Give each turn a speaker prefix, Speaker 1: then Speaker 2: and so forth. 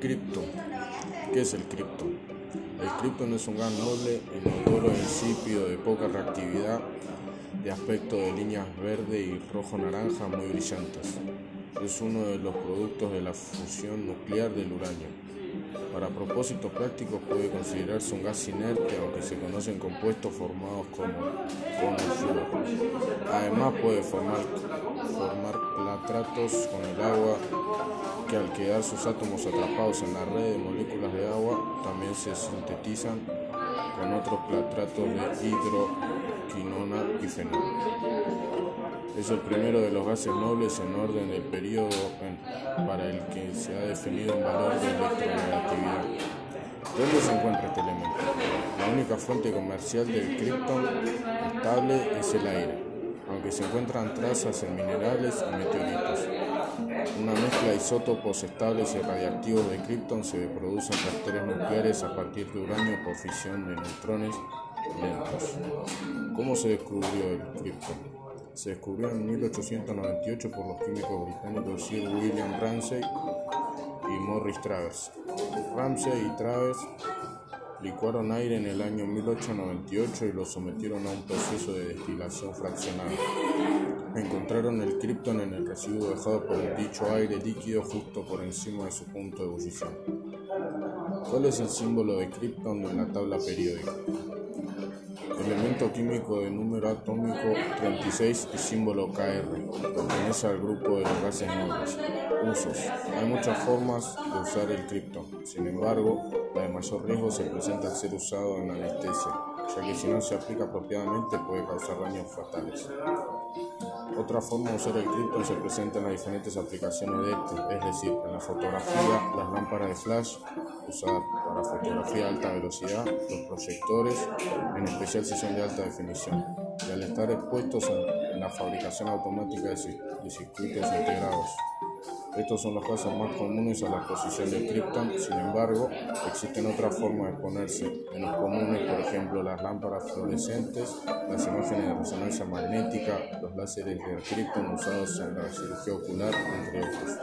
Speaker 1: ¿Qué es el Krypton? El Krypton es un gas noble, inodoro, insípido, de poca reactividad, de aspecto de líneas verde y rojo-naranja muy brillantes. Es uno de los productos de la fusión nuclear del uranio. Para propósitos prácticos puede considerarse un gas inerte, aunque se conocen compuestos formados como con el flúor. Además puede formar, formar con el agua que al quedar sus átomos atrapados en la red de moléculas de agua también se sintetizan con otros platratos de hidroquinona y fenol. Es el primero de los gases nobles en orden del periodo para el que se ha definido un valor de electronegatividad. ¿Dónde se encuentra este elemento? La única fuente comercial del krypton estable es el aire, aunque se encuentran trazas en minerales y meteoritos. Una mezcla de isótopos estables y radiactivos de krypton se produce en reactores nucleares a partir de uranio por fisión de neutrones lentos. ¿Cómo se descubrió el krypton? Se descubrió en 1898 por los químicos británicos Sir William Ramsay y Morris Travers. Ramsay y Travers licuaron aire en el año 1898 y lo sometieron a un proceso de destilación fraccionada. Encontraron el krypton en el residuo dejado por el dicho aire líquido justo por encima de su punto de ebullición. ¿Cuál es el símbolo de krypton en la tabla periódica? Elemento químico de número atómico 36 y símbolo Kr. Pertenece al grupo de los gases nobles. Usos. Hay muchas formas de usar el krypton. Sin embargo, la de mayor riesgo se presenta al ser usado en anestesia, ya que si no se aplica apropiadamente puede causar daños fatales. Otra forma de usar el krypton se presenta en las diferentes aplicaciones de este, es decir, en la fotografía, las lámparas de flash, usadas para fotografía a alta velocidad, los proyectores, en especial si son de alta definición, y al estar expuestos en, la fabricación automática de circuitos integrados. Estos son los casos más comunes a la exposición del krypton, sin embargo, existen otras formas de exponerse, menos comunes, por ejemplo, las lámparas fluorescentes, las imágenes de resonancia magnética, los láseres del krypton usados en la cirugía ocular, entre otros.